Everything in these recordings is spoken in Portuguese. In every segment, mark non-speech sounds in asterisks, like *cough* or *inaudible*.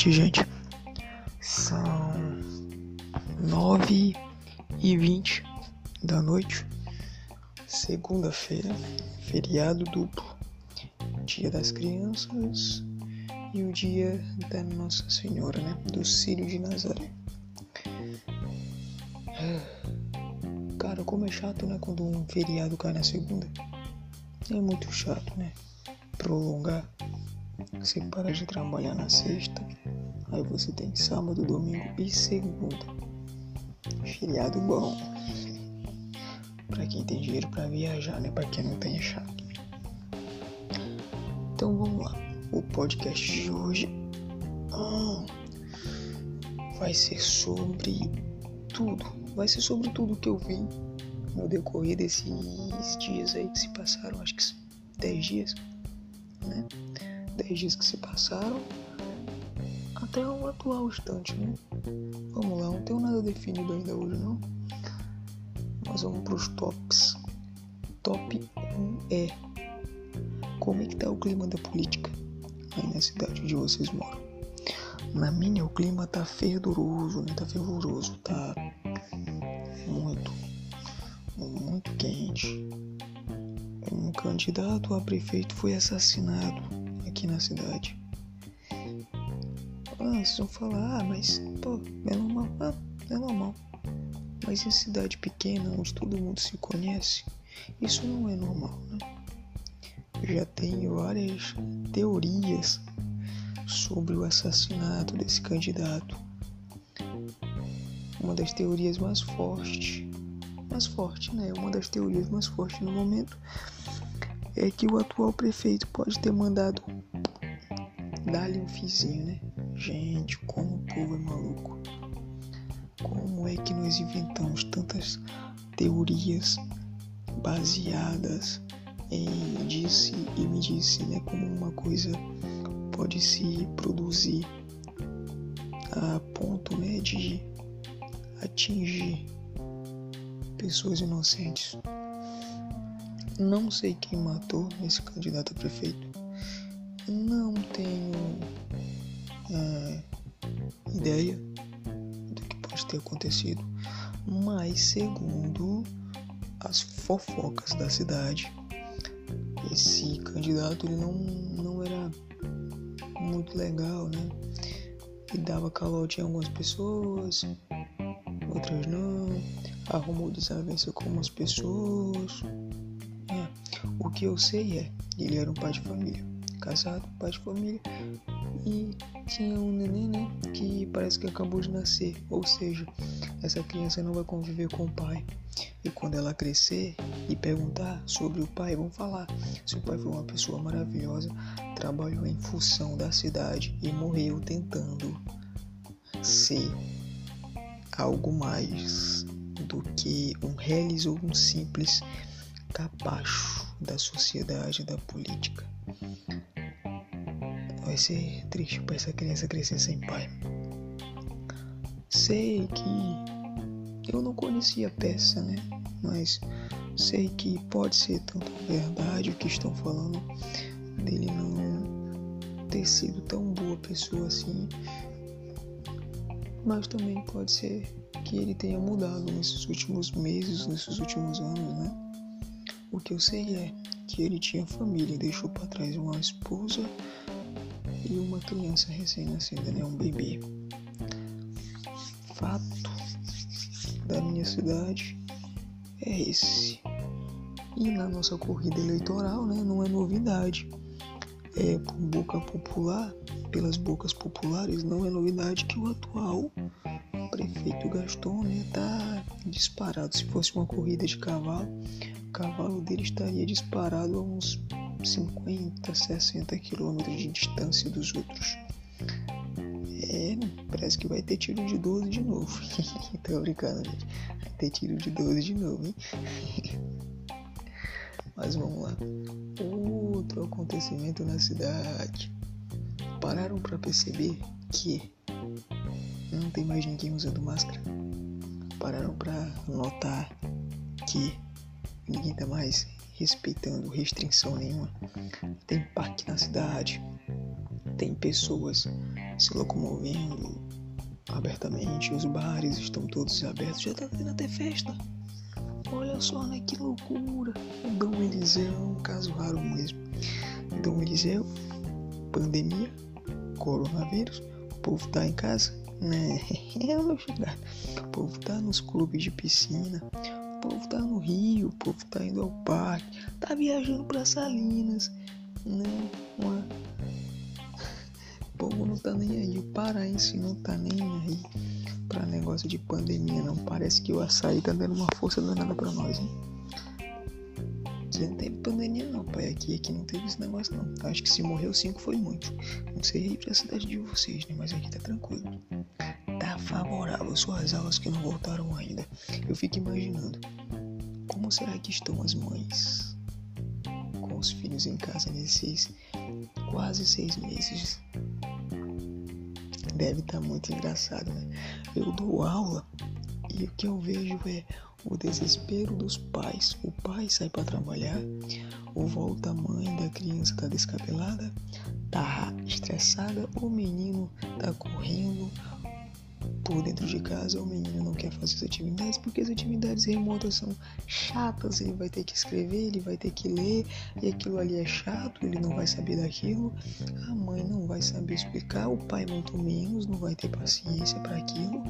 noite, gente. São nove e vinte da noite, segunda-feira, feriado duplo, dia das crianças e o dia da Nossa Senhora, né? Do Círio de Nazaré. Cara, como é chato, né? Quando um feriado cai na segunda. É muito chato, né? Prolongar. Você para de trabalhar na sexta, aí você tem sábado, domingo e segunda. Feriado bom. Pra quem tem dinheiro pra viajar, né? Pra quem não tem é. Então vamos lá. O podcast de hoje ah, vai ser sobre tudo. Vai ser sobre tudo que eu vi no decorrer desses dias aí que se passaram, acho que 10 dias, né? 10 dias que se passaram até o atual instante, né? Vamos lá, não tenho nada definido ainda hoje não. Mas vamos para os tops. Top 1 é como é que tá o clima da política aí na cidade onde vocês moram. Na minha o clima tá fervoroso, né? Tá fervoroso, tá muito, muito quente. Um candidato a prefeito foi assassinado aqui na cidade. Vocês vão falar, ah, mas pô, é normal. Ah, é normal. Mas em cidade pequena, onde todo mundo se conhece, isso não é normal, né? Já tem várias teorias sobre o assassinato desse candidato. Uma das teorias mais fortes, mais forte, né? Uma das teorias mais fortes no momento é que o atual prefeito pode ter mandado dar-lhe um fizinho, né? Gente, como o povo é maluco. Como é que nós inventamos tantas teorias baseadas em disse e me disse, né? Como uma coisa pode se produzir a ponto, né, de atingir pessoas inocentes. Não sei quem matou esse candidato a prefeito. Não tenho é, ideia do que pode ter acontecido. Mas segundo as fofocas da cidade, esse candidato ele não, não era muito legal, né? Ele dava calote em algumas pessoas, outras não. Arrumou desavença com umas pessoas. O que eu sei é, ele era um pai de família, casado, pai de família, e tinha um neném, né, que parece que acabou de nascer, ou seja, essa criança não vai conviver com o pai. E quando ela crescer e perguntar sobre o pai, vão falar se o pai foi uma pessoa maravilhosa, trabalhou em função da cidade e morreu tentando ser algo mais do que um reles ou um simples capacho da sociedade, da política. Vai ser triste para essa criança crescer sem pai. Sei que eu não conhecia a peça, né? Mas sei que pode ser tanto verdade o que estão falando dele não ter sido tão boa pessoa assim. Mas também pode ser que ele tenha mudado nesses últimos meses, nesses últimos anos, né? O que eu sei é que ele tinha família, deixou para trás uma esposa e uma criança recém-nascida, né? Um bebê. Fato da minha cidade é esse. E na nossa corrida eleitoral, né? Não é novidade. É por boca popular, pelas bocas populares, não é novidade que o atual prefeito Gaston, né? Tá disparado. Se fosse uma corrida de cavalo, o cavalo dele estaria disparado a uns 50, 60 quilômetros de distância dos outros. É, parece que vai ter tiro de 12 de novo. *laughs* Tô brincando, gente. Vai ter tiro de 12 de novo, hein? *laughs* Mas vamos lá. Outro acontecimento na cidade. Pararam para perceber que não tem mais ninguém usando máscara. Pararam para notar que ninguém tá mais respeitando restrição nenhuma. Tem parque na cidade, tem pessoas se locomovendo abertamente, os bares estão todos abertos, já tá tendo até festa. Olha só, né? Que loucura. O Dom Eliseu é um caso raro mesmo. Dom Eliseu, pandemia, coronavírus, o povo tá em casa, né? *laughs* Chegar. O povo tá nos clubes de piscina, o povo tá no Rio, o povo tá indo ao parque, tá viajando para Salinas, né? Uma... *laughs* O povo não tá nem aí, o paraense não tá nem aí pra negócio de pandemia, não. Parece que o açaí tá dando uma força danada pra nós, hein? Aqui não teve pandemia, não, pai. Aqui, aqui não teve esse negócio, não. Acho que se morreu cinco foi muito. Não sei aí pra cidade de vocês, né? Mas aqui tá tranquilo. Favorável suas aulas que não voltaram ainda. Eu fico imaginando como será que estão as mães com os filhos em casa nesses quase seis meses. Deve estar tá muito engraçado, né? Eu dou aula e o que eu vejo é o desespero dos pais. O pai sai para trabalhar, ou volta a mãe da criança tá descabelada, tá estressada, o menino tá correndo, por dentro de casa, o menino não quer fazer as atividades porque as atividades remotas são chatas. Ele vai ter que escrever, ele vai ter que ler, e aquilo ali é chato, ele não vai saber daquilo. A mãe não vai saber explicar, o pai, muito menos, não vai ter paciência para aquilo,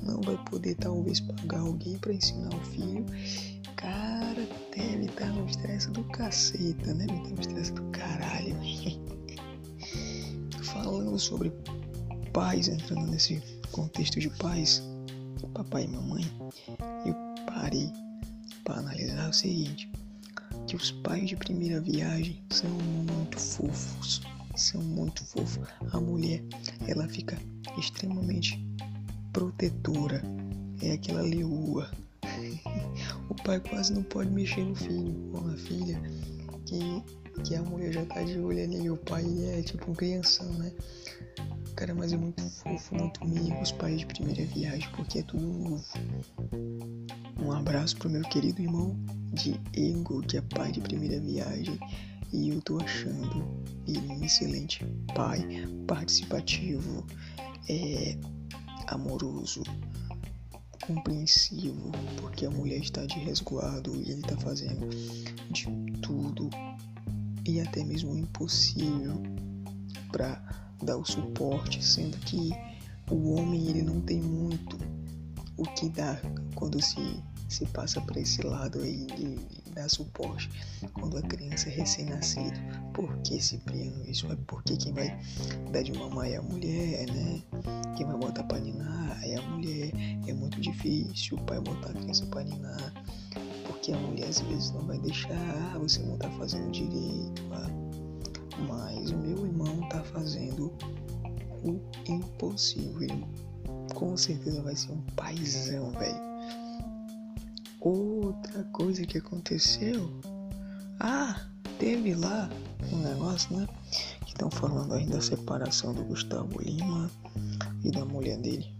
não vai poder talvez pagar alguém para ensinar o filho. Cara, deve estar no estresse do caceta, né? No estresse do caralho. *laughs* Falando sobre pais entrando nesse contexto de pais, papai e mamãe, eu parei para analisar o seguinte: que os pais de primeira viagem são muito fofos, são muito fofos. A mulher, ela fica extremamente protetora, é aquela leoa. *laughs* o pai quase não pode mexer no filho ou na filha, que, que a mulher já tá de olho ali, o pai é tipo um crianção, né? Cara, mas é muito fofo, muito amigo os pais de primeira viagem, porque é tudo novo. Um abraço pro meu querido irmão Diego, que é pai de primeira viagem. E eu tô achando ele um excelente pai, participativo, é, amoroso, compreensivo, porque a mulher está de resguardo e ele tá fazendo de tudo e até mesmo impossível para dar o suporte, sendo que o homem ele não tem muito o que dar quando se, se passa para esse lado aí de, dar suporte quando a criança é recém-nascido. Por que Cipriano isso? É porque quem vai dar de mamar é a mulher, né? Quem vai botar pra ninar é a mulher. É muito difícil o pai botar a criança pra ninar. Porque a mulher às vezes não vai deixar, ah, você não tá fazendo direito. Mas o meu irmão tá fazendo o impossível. Ele com certeza vai ser um paizão, velho. Outra coisa que aconteceu. Ah, teve lá um negócio, né? Que estão falando aí da separação do Gustavo Lima e da mulher dele.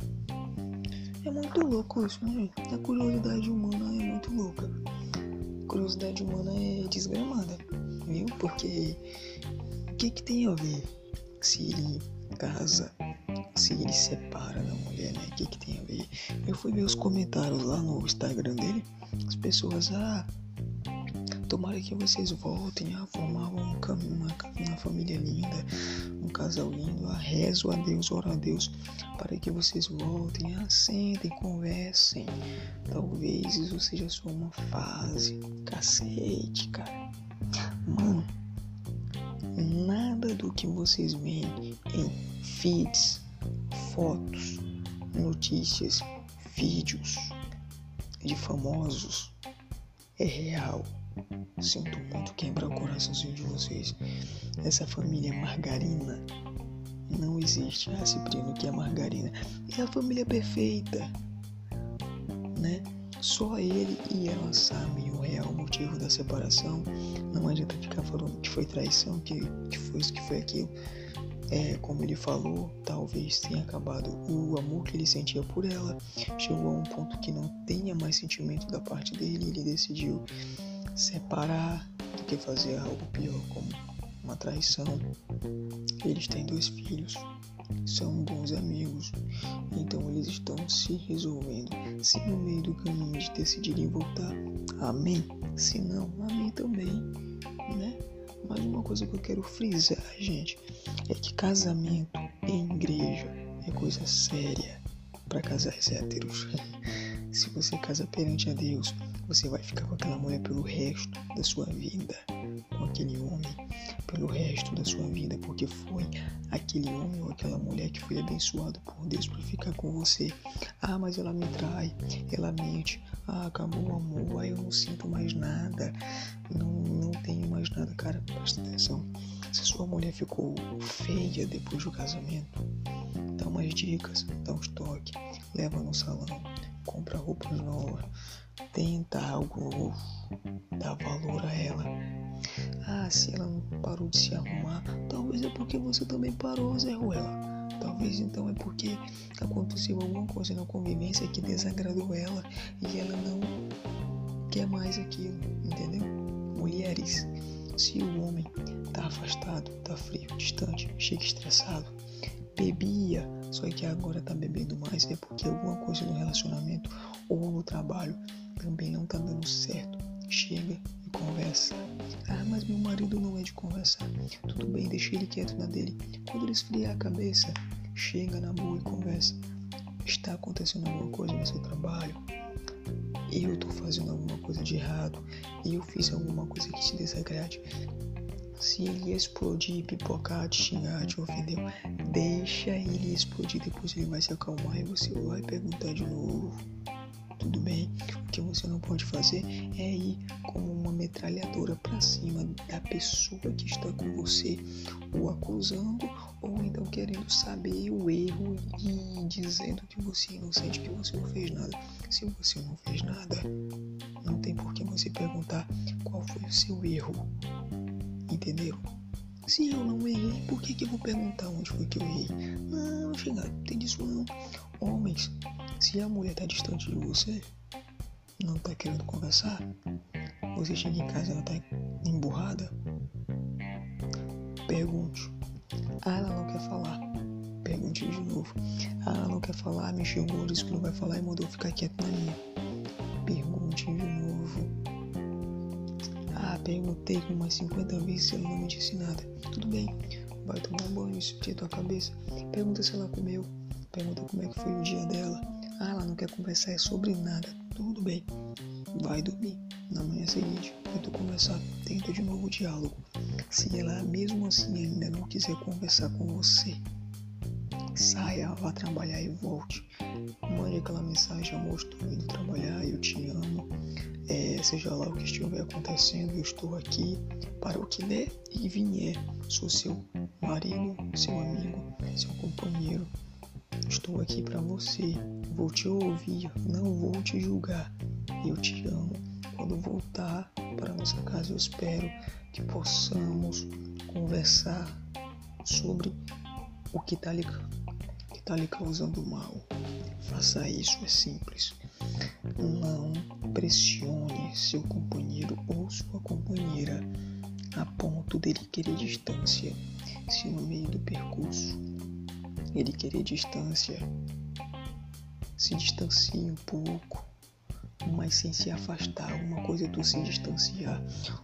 É muito louco isso, né? A curiosidade humana é muito louca. A curiosidade humana é desgramada, viu? Porque que que tem a ver se ele casa, se ele separa da mulher, né? O que que tem a ver? Eu fui ver os comentários lá no Instagram dele, as pessoas, ah, tomara que vocês voltem a formar um, uma, uma família linda, um casal lindo, a rezo a Deus, oro a Deus, para que vocês voltem, assentem, conversem. Talvez isso seja só uma fase. Cacete, cara. Mano, nada do que vocês veem em feeds, fotos, notícias, vídeos de famosos é real. Sinto muito quebrar o coraçãozinho de vocês. Essa família margarina não existe. Ah, Cipriano, que é margarina? É a família perfeita, né? Só ele e ela sabem o real motivo da separação. Não adianta ficar falando que foi traição, que, que foi isso, que foi aquilo. É, como ele falou, talvez tenha acabado o amor que ele sentia por ela. Chegou a um ponto que não tenha mais sentimento da parte dele. Ele decidiu separar do que fazer algo pior, como uma traição. Eles têm dois filhos, são bons amigos, então eles estão se resolvendo. Se no meio do caminho de decidirem voltar, amém. Se não, amém também, né? Mas uma coisa que eu quero frisar, gente, é que casamento em igreja é coisa séria para casais héteros. *laughs* Se você casa perante a Deus, você vai ficar com aquela mulher pelo resto da sua vida, com aquele homem pelo resto da sua vida, porque foi aquele homem ou aquela mulher que foi abençoado por Deus para ficar com você. Ah, mas ela me trai, ela mente. Ah, acabou o amor, ah, eu não sinto mais nada, não, não tenho mais nada. Cara, presta atenção. Se sua mulher ficou feia depois do casamento, dá umas dicas, dá uns toques, leva no salão, compra roupas novas, tenta algo novo, dá valor a ela. Ah, se ela não parou de se arrumar, talvez é porque você também parou, Zé Ruela. Talvez então é porque aconteceu alguma coisa na convivência que desagradou ela e ela não quer mais aquilo, entendeu? Mulheres, se o homem tá afastado, tá frio, distante, chega estressado, bebia, só que agora tá bebendo mais, é porque alguma coisa no relacionamento ou no trabalho também não tá dando certo. Chega e conversa. Ah, mas meu marido não é de conversar. Tudo bem, deixa ele quieto na dele. Quando ele esfriar a cabeça, chega na boa e conversa. Está acontecendo alguma coisa no seu trabalho? Eu tô fazendo alguma coisa de errado? Eu fiz alguma coisa que te desagrade? Se ele explodir, pipocar, te xingar, te ofendeu, deixa ele explodir. Depois ele vai se acalmar e você vai perguntar de novo. Tudo bem? O que você não pode fazer é ir como uma metralhadora para cima da pessoa que está com você, ou acusando, ou então querendo saber o erro e dizendo que você é inocente, que você não fez nada. Se você não fez nada, não tem por que você perguntar qual foi o seu erro entendeu? Se eu não errei, por que, que eu vou perguntar onde foi que eu errei? Não, chega, tem disso não. Homens, se a mulher tá distante de você, não tá querendo conversar, você chega em casa e ela tá emburrada, pergunte. Ah, ela não quer falar. Pergunte de novo. Ah, ela não quer falar, me xingou, disse que não vai falar e mandou ficar quieto na minha. Perguntei umas 50 vezes se ela não me disse nada. Tudo bem, vai tomar um banho, sentir tua cabeça. Pergunta se ela comeu. Pergunta como é que foi o dia dela. Ah, ela não quer conversar sobre nada. Tudo bem, vai dormir. Na manhã seguinte, tenta conversar. Tenta de novo o diálogo. Se ela mesmo assim ainda não quiser conversar com você, saia, vá trabalhar e volte. Mande aquela mensagem, amor, estou indo trabalhar, eu te amo. É, seja lá o que estiver acontecendo, eu estou aqui para o que der e vier. Sou seu marido, seu amigo, seu companheiro. Estou aqui para você. Vou te ouvir, não vou te julgar. Eu te amo. Quando voltar para nossa casa, eu espero que possamos conversar sobre o que está lhe, tá lhe causando mal. Faça isso, é simples. Não pressione seu companheiro ou sua companheira a ponto dele querer distância. Se no meio do percurso ele querer distância, se distancie um pouco, mas sem se afastar. Uma coisa é tu se distanciar,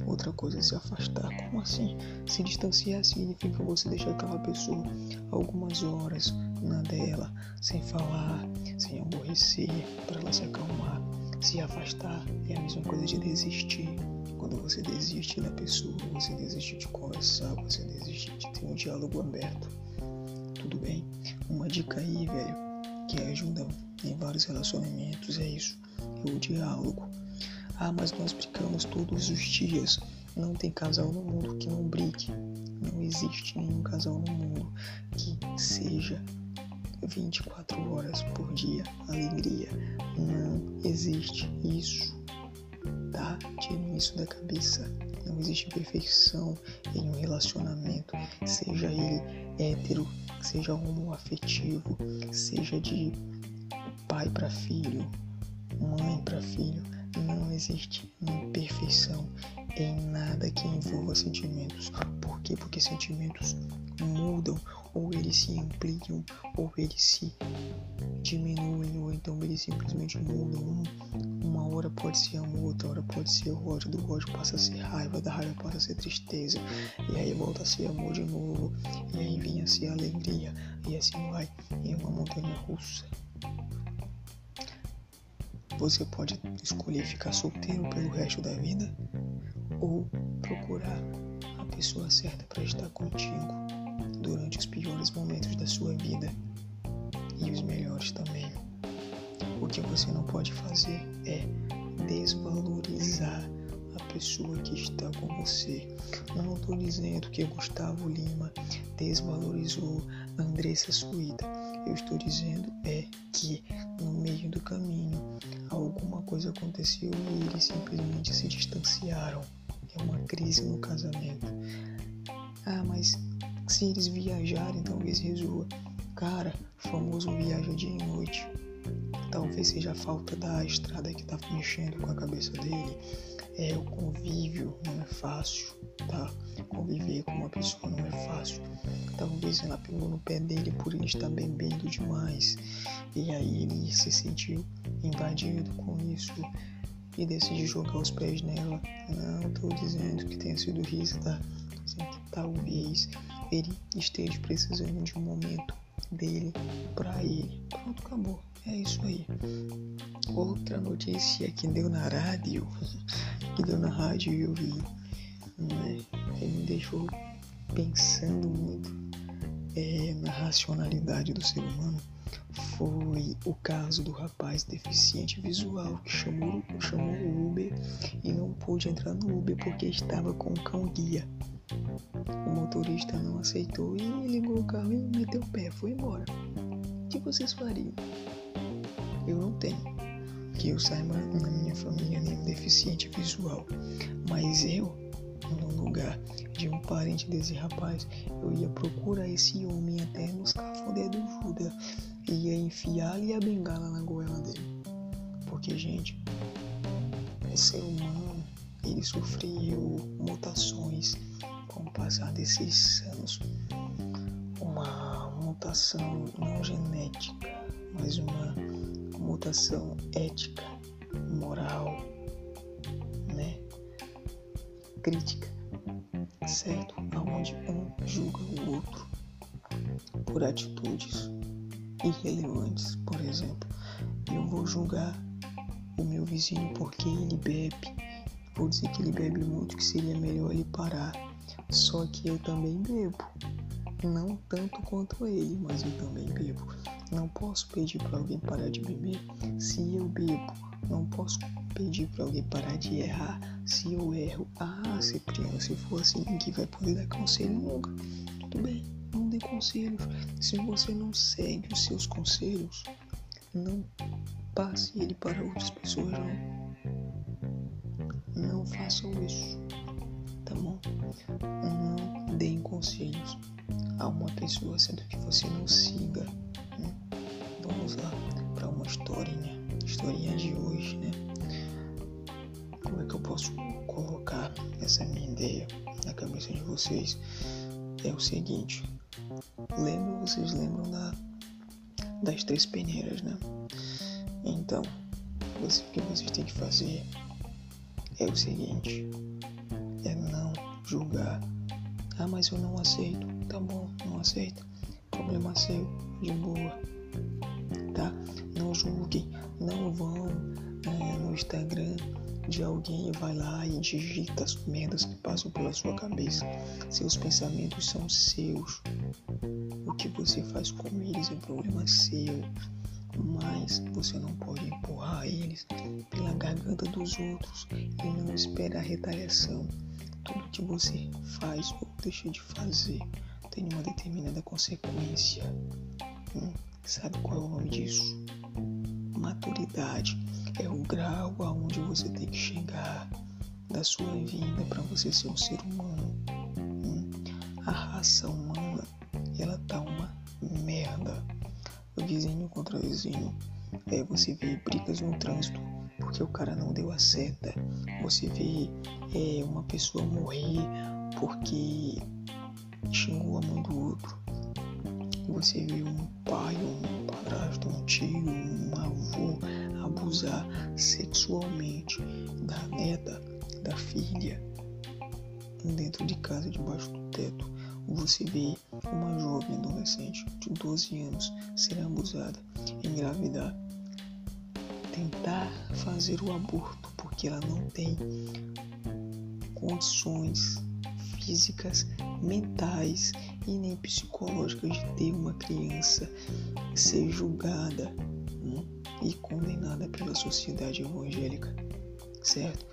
outra coisa é se afastar. Como assim? Se distanciar significa você deixar aquela pessoa algumas horas na dela, sem falar, sem aborrecer, para ela se acalmar. Se afastar é a mesma coisa de desistir. Quando você desiste da pessoa, você desiste de conversar, você desiste de ter um diálogo aberto. Tudo bem? Uma dica aí, velho, que ajuda em vários relacionamentos é isso o diálogo. Ah, mas nós brigamos todos os dias. Não tem casal no mundo que não brigue. Não existe nenhum casal no mundo que seja 24 horas por dia alegria. Não existe isso. Tá? Tire isso da cabeça. Não existe perfeição em um relacionamento, seja ele hétero, seja homoafetivo, seja de pai para filho, mãe para filho, não existe imperfeição em nada que envolva sentimentos. Por quê? Porque sentimentos mudam. Ou eles se ampliam, ou eles se diminuem, ou então eles simplesmente mudam. Um, uma hora pode ser amor, outra hora pode ser ódio, do ódio passa a ser raiva, da raiva passa a ser tristeza, e aí volta a ser amor de novo, e aí vem a ser alegria, e assim vai, em uma montanha russa. Você pode escolher ficar solteiro pelo resto da vida ou procurar a pessoa certa para estar contigo durante os piores momentos da sua vida e os melhores também. O que você não pode fazer é desvalorizar a pessoa que está com você. Não estou dizendo que Gustavo Lima desvalorizou Andressa Suíta. Eu estou dizendo é que no meio do caminho alguma coisa aconteceu e eles simplesmente se distanciaram. É uma crise no casamento. Ah, mas se eles viajarem, talvez resolva. Cara, famoso viaja dia e noite. Talvez seja a falta da estrada que tá mexendo com a cabeça dele. É o convívio, não é fácil, tá? Conviver com uma pessoa não é fácil. Talvez ela pegou no pé dele por ele estar bebendo demais. E aí ele se sentiu invadido com isso e decidiu jogar os pés nela. Não estou dizendo que tenha sido isso, tá? Que talvez ele esteja precisando de um momento dele para ele. Pronto, acabou. É isso aí. Outra notícia que deu na rádio, *laughs* que deu na rádio e eu vi, né? Ele me deixou pensando muito é, na racionalidade do ser humano foi o caso do rapaz deficiente visual que chamou, chamou o Uber e não pôde entrar no Uber porque estava com o cão guia. O motorista não aceitou e ligou o carro e meteu o pé, foi embora. O que vocês fariam? Eu não tenho. Que eu saiba na minha família nenhum deficiente visual. Mas eu, no lugar de um parente desse rapaz, eu ia procurar esse homem até nos cafundé do Judas ia enfiar-lhe a bengala na goela dele. Porque, gente, o ser humano, ele sofreu mutações com o passar desses anos. Uma mutação não genética, mas uma mutação ética, moral, né? Crítica, certo? Aonde um julga o outro por atitudes irrelevantes. Por exemplo, eu vou julgar o meu vizinho porque ele bebe. Vou dizer que ele bebe muito, que seria melhor ele parar. Só que eu também bebo. Não tanto quanto ele, mas eu também bebo. Não posso pedir para alguém parar de beber se eu bebo. Não posso pedir para alguém parar de errar se eu erro. Ah, Cipriano, se for assim, ninguém vai poder dar conselho nunca. Tudo bem não dê conselhos. Se você não segue os seus conselhos, não passe ele para outras pessoas, não. Não façam isso, tá bom? Não deem conselhos a uma pessoa, sendo que você não siga. Né? Vamos lá para uma historinha, historinha de hoje, né? Como é que eu posso colocar essa minha ideia na cabeça de vocês? É o seguinte, Lembra, vocês lembram da, das três peneiras, né? Então, o que vocês têm que fazer é o seguinte: é não julgar. Ah, mas eu não aceito. Tá bom, não aceito. Problema seu, de boa. Tá? Não julguem, não vão é, no Instagram de alguém e vai lá e digita as merdas que passam pela sua cabeça. Seus pensamentos são seus. O que você faz com eles é problema seu. Mas você não pode empurrar eles pela garganta dos outros e não esperar retaliação. Tudo que você faz ou deixa de fazer tem uma determinada consequência. Hum, sabe qual é o nome disso? Maturidade é o grau aonde você tem que chegar da sua vida para você ser um ser humano. Hum, a raça É, você vê brigas no trânsito porque o cara não deu a seta. Você vê é, uma pessoa morrer porque xingou a mãe do outro. você vê um pai, um padrasto, um tio, um avô abusar sexualmente da neta, da filha, dentro de casa, debaixo do teto. Você vê uma jovem adolescente de 12 anos ser abusada, engravidar, tentar fazer o aborto porque ela não tem condições físicas, mentais e nem psicológicas de ter uma criança ser julgada hum, e condenada pela sociedade evangélica, certo?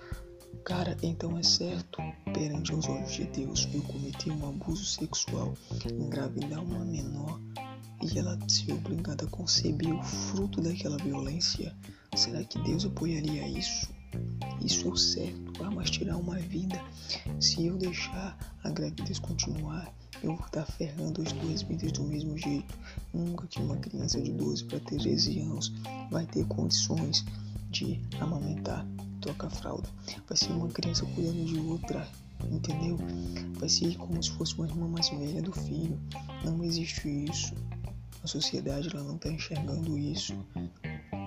Cara, então é certo perante os olhos de Deus eu cometi um abuso sexual, engravidar uma menor e ela ser obrigada a conceber o fruto daquela violência? Será que Deus apoiaria isso? Isso é o certo. Ah, mas tirar uma vida. Se eu deixar a gravidez continuar, eu vou estar ferrando as duas vidas do mesmo jeito. Nunca que uma criança de 12 para 13 anos vai ter condições de amamentar, trocar fralda. Vai ser uma criança cuidando de outra, entendeu? Vai ser como se fosse uma irmã mais velha do filho. Não existe isso. A sociedade ela não está enxergando isso.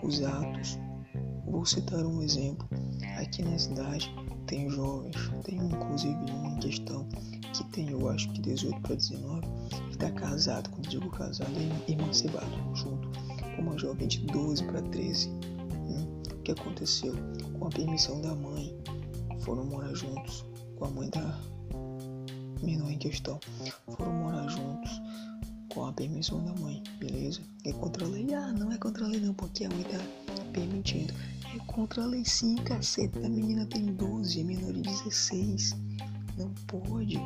Os atos. Vou citar um exemplo. Aqui na cidade tem jovens, tem inclusive um em questão que tem, eu acho que 18 para 19, que está casado, quando digo casado, é emancipado, junto com uma jovem de 12 para 13. Hum, o que aconteceu? Com a permissão da mãe, foram morar juntos com a mãe da menor em questão. Foram morar juntos a permissão da mãe, beleza? É contra a lei? Ah, não é contra a lei não, porque a mãe tá permitindo. É contra a lei sim, caceta. A menina tem 12, é menor de 16. Não pode.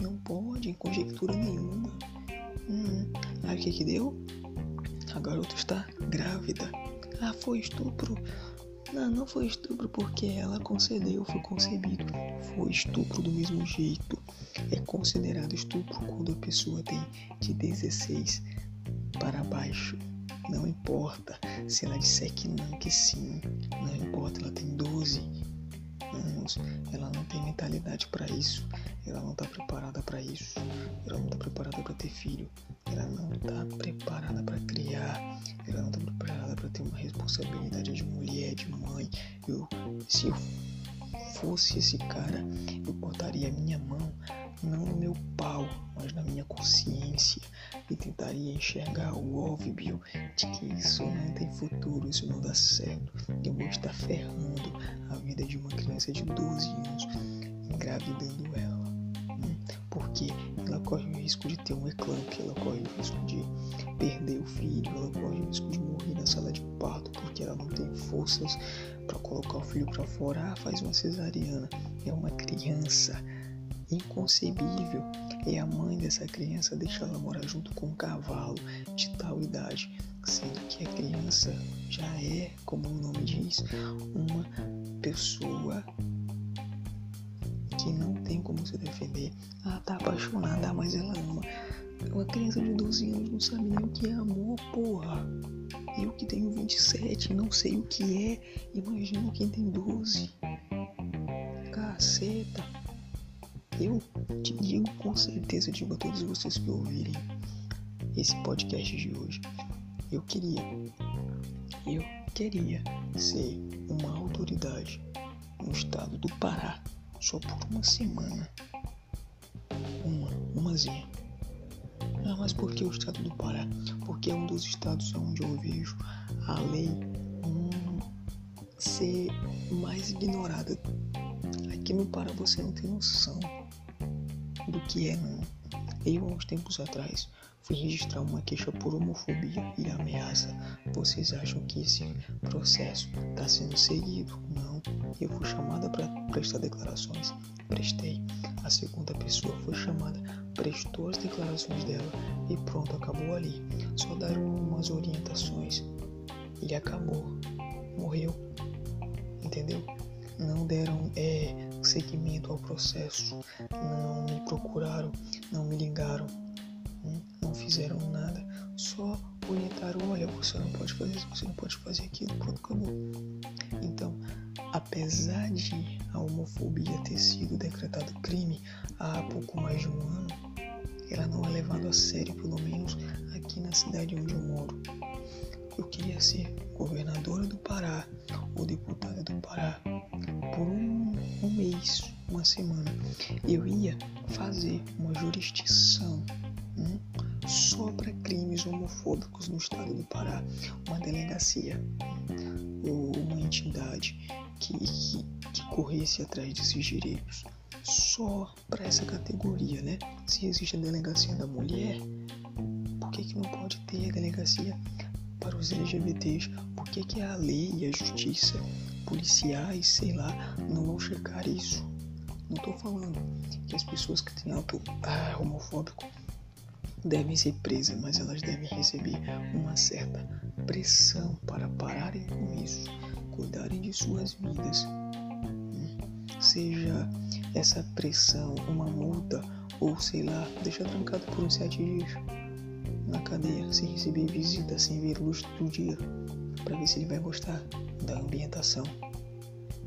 Não pode, em conjectura nenhuma. Hum, aí o que que deu? A garota está grávida. Ah, foi estupro. Não, não foi estupro porque ela concedeu, foi concebido. Foi estupro do mesmo jeito. É considerado estupro quando a pessoa tem de 16 para baixo. Não importa se ela disser que não, que sim. Não importa, ela tem 12 anos. Ela não tem mentalidade para isso. Ela não está preparada para isso. Ela não está preparada para ter filho. Ela não está preparada para criar. Ela não está preparada para ter uma responsabilidade de mulher, de mãe. Eu, se eu fosse esse cara, eu botaria a minha mão não no meu pau, mas na minha consciência e tentaria enxergar o óbvio de que isso não tem futuro, isso não dá certo. Eu vou estar ferrando a vida de uma criança de 12 anos, engravidando ela. Corre o risco de ter um eclâmpsia, ela corre o risco de perder o filho, ela corre o risco de morrer na sala de parto porque ela não tem forças para colocar o filho para fora, ah, faz uma cesariana. É uma criança. Inconcebível. É a mãe dessa criança deixar ela morar junto com um cavalo de tal idade, sendo que a criança já é, como o nome diz, uma pessoa que não tem como se defender. Ela tá apaixonada, mas ela ama. Uma criança de 12 anos não sabe nem o que é amor, porra. Eu que tenho 27 não sei o que é. Imagina quem tem 12. Caceta. Eu te digo com certeza, digo a todos vocês que ouvirem esse podcast de hoje. Eu queria, eu queria ser uma autoridade no estado do Pará só por uma semana. Uma, umazinha. Ah, mas por que o estado do Pará? Porque é um dos estados onde eu vejo a lei hum, ser mais ignorada. Aqui no Pará você não tem noção do que é não. Eu, há uns tempos atrás, fui registrar uma queixa por homofobia e ameaça. Vocês acham que esse processo está sendo seguido? Não. Eu fui chamada para prestar declarações. Prestei. A segunda pessoa foi chamada, prestou as declarações dela e pronto, acabou ali. Só deram umas orientações e acabou. Morreu. Entendeu? Não deram é, seguimento ao processo, não me procuraram, não me ligaram, hum, não fizeram nada, só orientaram, olha, você não pode fazer isso, você não pode fazer aquilo, pronto, acabou. Então, apesar de a homofobia ter sido decretado crime há pouco mais de um ano, ela não é levada a sério, pelo menos aqui na cidade onde eu moro. Eu queria ser governadora do Pará ou deputada do Pará por um, um mês, uma semana. Eu ia fazer uma jurisdição hum, só para crimes homofóbicos no estado do Pará, uma delegacia ou uma entidade que, que, que corresse atrás desses direitos só para essa categoria, né? Se existe a delegacia da mulher, por que, que não pode ter a delegacia para os LGBTs? Por que, que a lei e a justiça, policiais, sei lá, não vão checar isso? Não estou falando que as pessoas que têm auto ah, homofóbico devem ser presas, mas elas devem receber uma certa pressão para pararem com isso, cuidarem de suas vidas. Seja essa pressão uma multa ou sei lá, deixar trancado por uns sete dias na cadeia, sem receber visita, sem ver luz do dia, para ver se ele vai gostar da ambientação.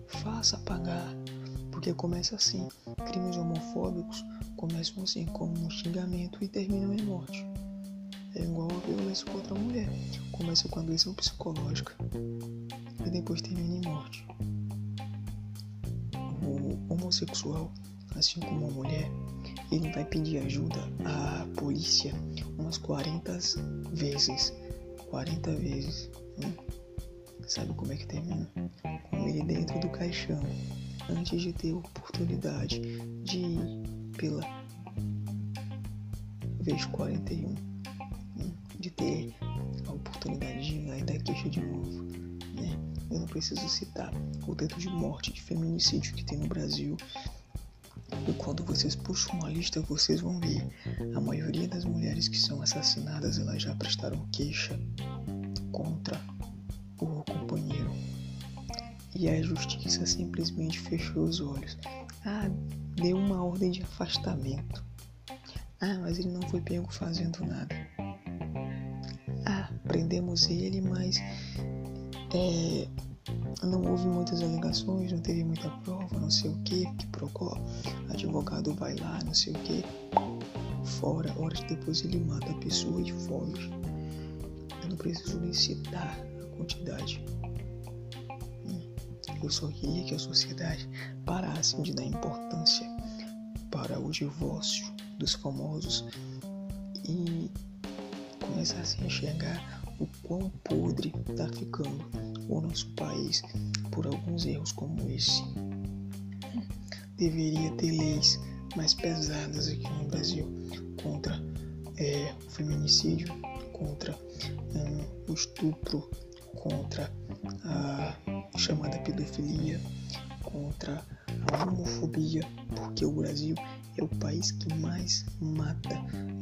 Faça pagar, porque começa assim. Crimes homofóbicos começam assim, como um xingamento e terminam em morte. É igual a violência contra a mulher. Começa com agressão psicológica e depois termina em morte. O homossexual, assim como a mulher, ele vai pedir ajuda à polícia umas 40 vezes. 40 vezes. Né? Sabe como é que termina? Com ele dentro do caixão, antes de ter oportunidade de ir pela vez 41, né? De ter a oportunidade de ir lá dar queixa de novo. Né? Eu não preciso citar o tanto de morte, de feminicídio que tem no Brasil e quando vocês puxam uma lista, vocês vão ver a maioria das mulheres que são assassinadas, elas já prestaram queixa contra o companheiro. E a justiça simplesmente fechou os olhos. Ah, deu uma ordem de afastamento. Ah, mas ele não foi pego fazendo nada. Prendemos ele, mas é, não houve muitas alegações, não teve muita prova, não sei o que, que procó, advogado vai lá, não sei o que, fora, horas depois ele mata a pessoa e foge. Eu não preciso nem citar a quantidade. Hum, eu só queria que a sociedade parasse de dar importância para o divórcio dos famosos e começasse a enxergar o quão podre está ficando o nosso país por alguns erros como esse. Deveria ter leis mais pesadas aqui no Brasil contra é, o feminicídio, contra um, o estupro, contra a chamada pedofilia, contra a homofobia, porque o Brasil é o país que mais mata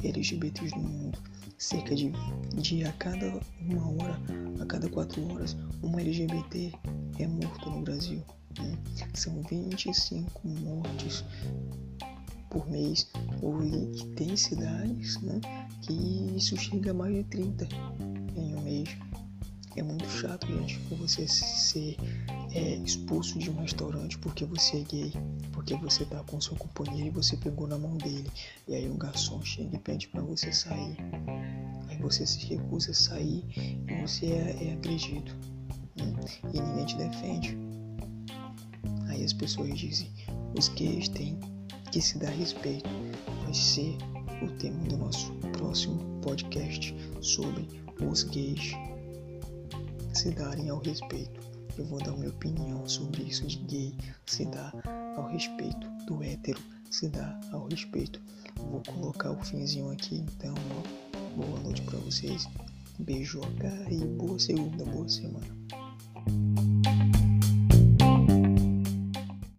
LGBTs no mundo cerca de, de a cada uma hora, a cada quatro horas, uma LGBT é morto no Brasil. Né? São 25 mortes por mês, ou, tem cidades né, que isso chega a mais de 30 em um mês. É muito chato, gente, você ser é, expulso de um restaurante porque você é gay, porque você tá com seu companheiro e você pegou na mão dele. E aí o garçom chega e pede para você sair. Aí você se recusa a sair e você é, é agredido. Né? E ninguém te defende. Aí as pessoas dizem, os gays têm que se dar respeito. Vai ser o tema do nosso próximo podcast sobre os gays se darem ao respeito. Eu vou dar minha opinião sobre isso de gay se dar ao respeito, do hétero se dar ao respeito. Vou colocar o finzinho aqui, então, ó, boa noite para vocês. Beijoca e boa segunda, boa semana.